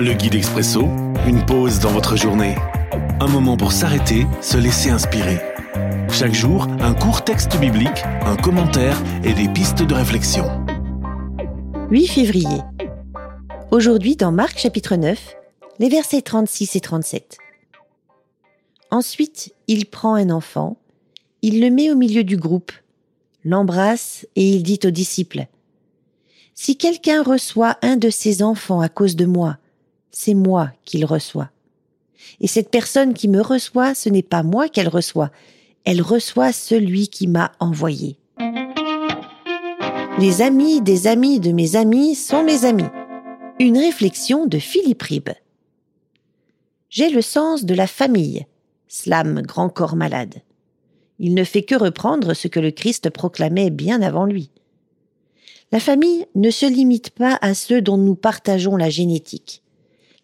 Le guide expresso, une pause dans votre journée. Un moment pour s'arrêter, se laisser inspirer. Chaque jour, un court texte biblique, un commentaire et des pistes de réflexion. 8 février. Aujourd'hui, dans Marc chapitre 9, les versets 36 et 37. Ensuite, il prend un enfant, il le met au milieu du groupe, l'embrasse et il dit aux disciples, Si quelqu'un reçoit un de ses enfants à cause de moi, c'est moi qu'il reçoit. Et cette personne qui me reçoit, ce n'est pas moi qu'elle reçoit, elle reçoit celui qui m'a envoyé. Les amis des amis de mes amis sont mes amis. Une réflexion de Philippe Ribbe. J'ai le sens de la famille, slam grand corps malade. Il ne fait que reprendre ce que le Christ proclamait bien avant lui. La famille ne se limite pas à ceux dont nous partageons la génétique.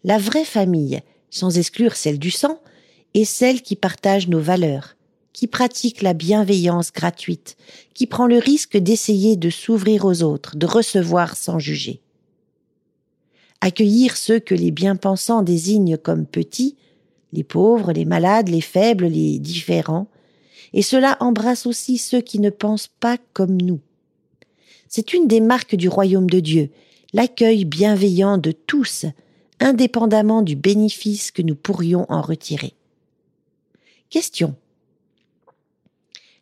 La vraie famille, sans exclure celle du sang, est celle qui partage nos valeurs, qui pratique la bienveillance gratuite, qui prend le risque d'essayer de s'ouvrir aux autres, de recevoir sans juger. Accueillir ceux que les bien-pensants désignent comme petits, les pauvres, les malades, les faibles, les différents, et cela embrasse aussi ceux qui ne pensent pas comme nous. C'est une des marques du royaume de Dieu, l'accueil bienveillant de tous, indépendamment du bénéfice que nous pourrions en retirer. Question.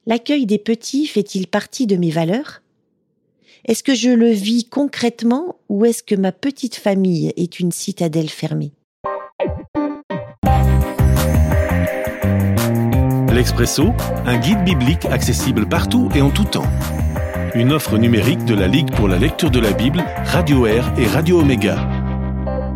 L'accueil des petits fait-il partie de mes valeurs? Est-ce que je le vis concrètement ou est-ce que ma petite famille est une citadelle fermée? L'Expresso, un guide biblique accessible partout et en tout temps. Une offre numérique de la Ligue pour la lecture de la Bible, Radio Air et Radio Omega.